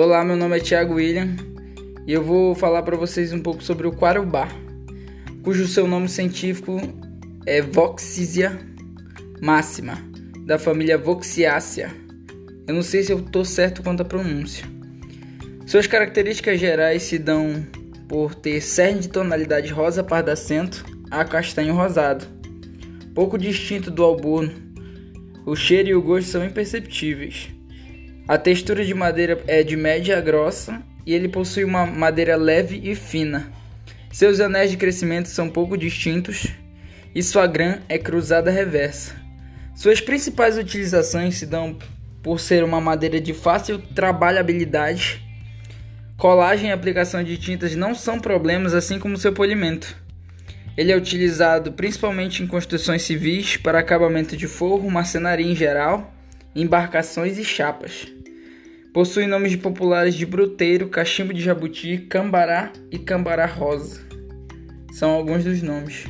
Olá, meu nome é Thiago William e eu vou falar para vocês um pouco sobre o quarubá, cujo seu nome científico é Voxisia máxima, da família Voxiaceae. Eu não sei se eu estou certo quanto à pronúncia. Suas características gerais se dão por ter cerne de tonalidade rosa pardacento a castanho rosado, pouco distinto do albuno. O cheiro e o gosto são imperceptíveis. A textura de madeira é de média a grossa e ele possui uma madeira leve e fina. Seus anéis de crescimento são pouco distintos e sua grã é cruzada reversa. Suas principais utilizações se dão por ser uma madeira de fácil trabalhabilidade. Colagem e aplicação de tintas não são problemas, assim como seu polimento. Ele é utilizado principalmente em construções civis para acabamento de forro, marcenaria em geral, embarcações e chapas. Possui nomes populares de bruteiro, cachimbo de jabuti, cambará e cambará rosa. São alguns dos nomes.